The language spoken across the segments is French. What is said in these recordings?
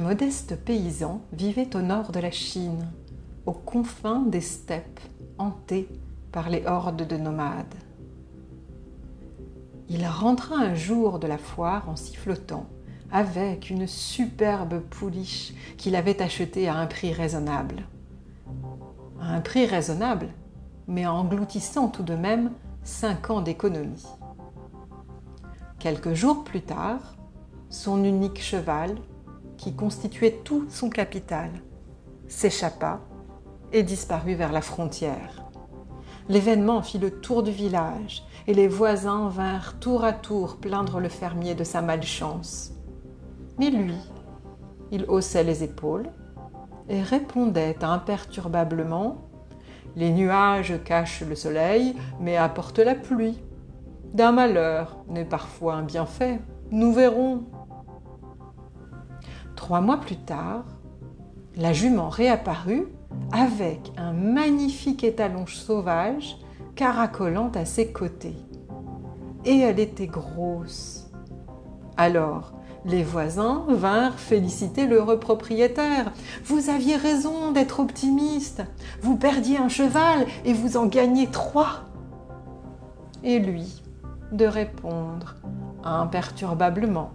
modeste paysan vivait au nord de la Chine, aux confins des steppes hantées par les hordes de nomades. Il rentra un jour de la foire en sifflotant avec une superbe pouliche qu'il avait achetée à un prix raisonnable. À un prix raisonnable, mais engloutissant tout de même cinq ans d'économie. Quelques jours plus tard, son unique cheval, qui constituait tout son capital, s'échappa et disparut vers la frontière. L'événement fit le tour du village et les voisins vinrent tour à tour plaindre le fermier de sa malchance. Mais lui, il haussait les épaules et répondait imperturbablement Les nuages cachent le soleil, mais apportent la pluie. D'un malheur n'est parfois un bienfait. Nous verrons. Trois mois plus tard, la jument réapparut avec un magnifique étalon sauvage caracolant à ses côtés. Et elle était grosse. Alors, les voisins vinrent féliciter l'heureux propriétaire. Vous aviez raison d'être optimiste. Vous perdiez un cheval et vous en gagnez trois. Et lui, de répondre imperturbablement.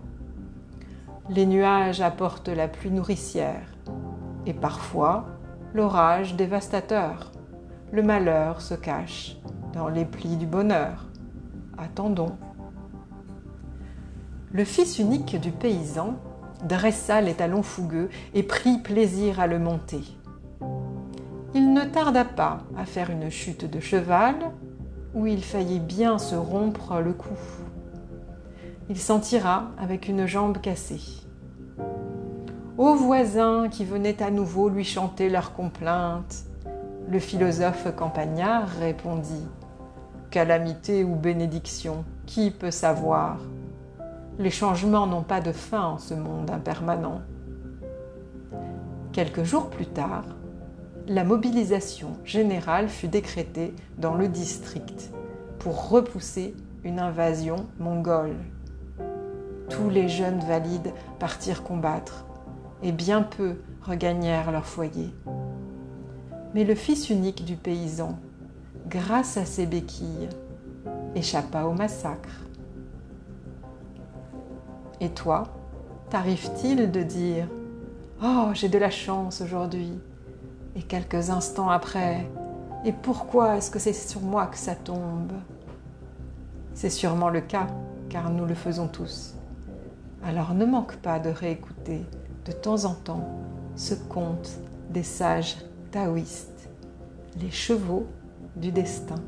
Les nuages apportent la pluie nourricière et parfois l'orage dévastateur. Le malheur se cache dans les plis du bonheur. Attendons. Le fils unique du paysan dressa les talons fougueux et prit plaisir à le monter. Il ne tarda pas à faire une chute de cheval où il faillit bien se rompre le cou. Il s'en tira avec une jambe cassée. Aux voisins qui venaient à nouveau lui chanter leurs complaintes, le philosophe campagnard répondit Calamité ou bénédiction, qui peut savoir? Les changements n'ont pas de fin en ce monde impermanent. Quelques jours plus tard, la mobilisation générale fut décrétée dans le district pour repousser une invasion mongole. Tous les jeunes valides partirent combattre et bien peu regagnèrent leur foyer. Mais le fils unique du paysan, grâce à ses béquilles, échappa au massacre. Et toi, t'arrive-t-il de dire Oh, j'ai de la chance aujourd'hui Et quelques instants après, Et pourquoi est-ce que c'est sur moi que ça tombe? C'est sûrement le cas, car nous le faisons tous. Alors ne manque pas de réécouter de temps en temps ce conte des sages taoïstes, les chevaux du destin.